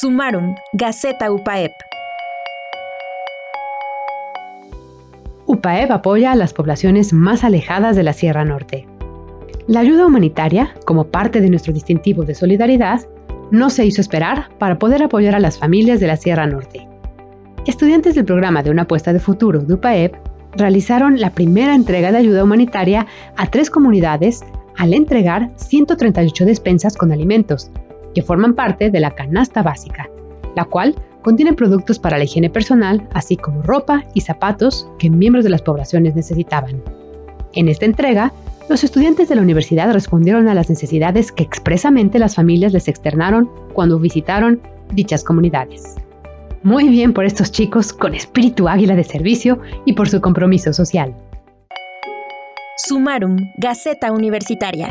Sumaron, Gaceta UPAEP. UPAEP apoya a las poblaciones más alejadas de la Sierra Norte. La ayuda humanitaria, como parte de nuestro distintivo de solidaridad, no se hizo esperar para poder apoyar a las familias de la Sierra Norte. Estudiantes del programa de una apuesta de futuro de UPAEP realizaron la primera entrega de ayuda humanitaria a tres comunidades al entregar 138 despensas con alimentos, que forman parte de la canasta básica, la cual contiene productos para la higiene personal, así como ropa y zapatos que miembros de las poblaciones necesitaban. En esta entrega, los estudiantes de la universidad respondieron a las necesidades que expresamente las familias les externaron cuando visitaron dichas comunidades. Muy bien por estos chicos con espíritu águila de servicio y por su compromiso social. Sumarum, Gaceta Universitaria